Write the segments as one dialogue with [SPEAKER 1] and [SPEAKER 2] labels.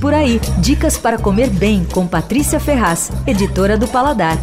[SPEAKER 1] Por aí, dicas para comer bem com Patrícia Ferraz, editora do Paladar.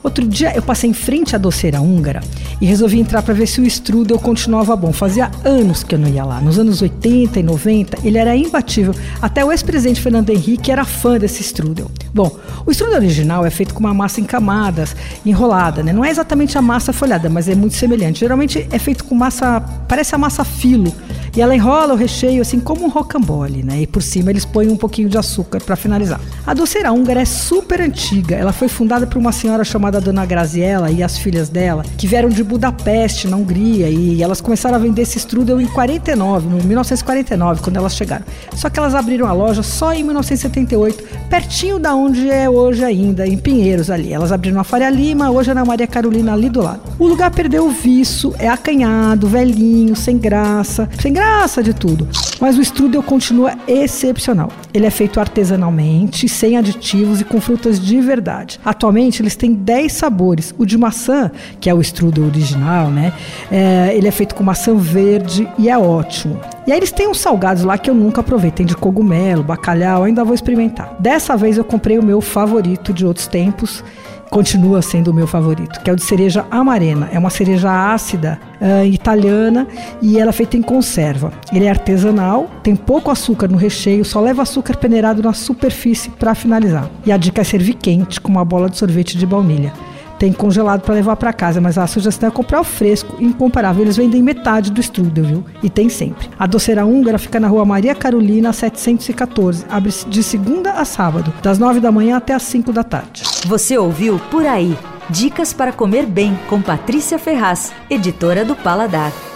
[SPEAKER 2] Outro dia eu passei em frente à doceira húngara e resolvi entrar para ver se o strudel continuava bom. Fazia anos que eu não ia lá. Nos anos 80 e 90, ele era imbatível. Até o ex-presidente Fernando Henrique era fã desse strudel. Bom, o strudel original é feito com uma massa em camadas, enrolada, né? Não é exatamente a massa folhada, mas é muito semelhante. Geralmente é feito com massa, parece a massa filo, e ela enrola o recheio assim como um rocambole, né? E por cima eles põem um pouquinho de açúcar para finalizar. A doceira húngara é super antiga. Ela foi fundada por uma senhora chamada Dona Graziella e as filhas dela, que vieram de Budapeste, na Hungria, e elas começaram a vender esse strudel em 49, no 1949, quando elas chegaram. Só que elas abriram a loja só em 1978, pertinho da onde é hoje ainda, em Pinheiros ali. Elas abriram a Faria Lima, hoje é na Maria Carolina ali do lado. O lugar perdeu o viço, é acanhado, velhinho, sem graça, sem graça de tudo. Mas o strudel continua excepcional. Ele é feito artesanalmente, sem aditivos e com frutas de verdade. Atualmente eles têm 10 sabores. O de maçã, que é o strudel original, né? É, ele é feito com maçã verde e é ótimo. E aí eles têm uns salgados lá que eu nunca provei. Tem de cogumelo, bacalhau, ainda vou experimentar. Dessa vez eu comprei o meu favorito de outros tempos continua sendo o meu favorito, que é o de cereja amarena. É uma cereja ácida uh, italiana e ela é feita em conserva. Ele é artesanal, tem pouco açúcar no recheio, só leva açúcar peneirado na superfície para finalizar. E a dica é servir quente com uma bola de sorvete de baunilha tem congelado para levar para casa, mas a sugestão é comprar o fresco, incomparável. Eles vendem metade do strudel, viu? E tem sempre. A doceira húngara fica na rua Maria Carolina, 714. Abre de segunda a sábado, das 9 da manhã até as 5 da tarde.
[SPEAKER 1] Você ouviu Por Aí. Dicas para comer bem com Patrícia Ferraz, editora do Paladar.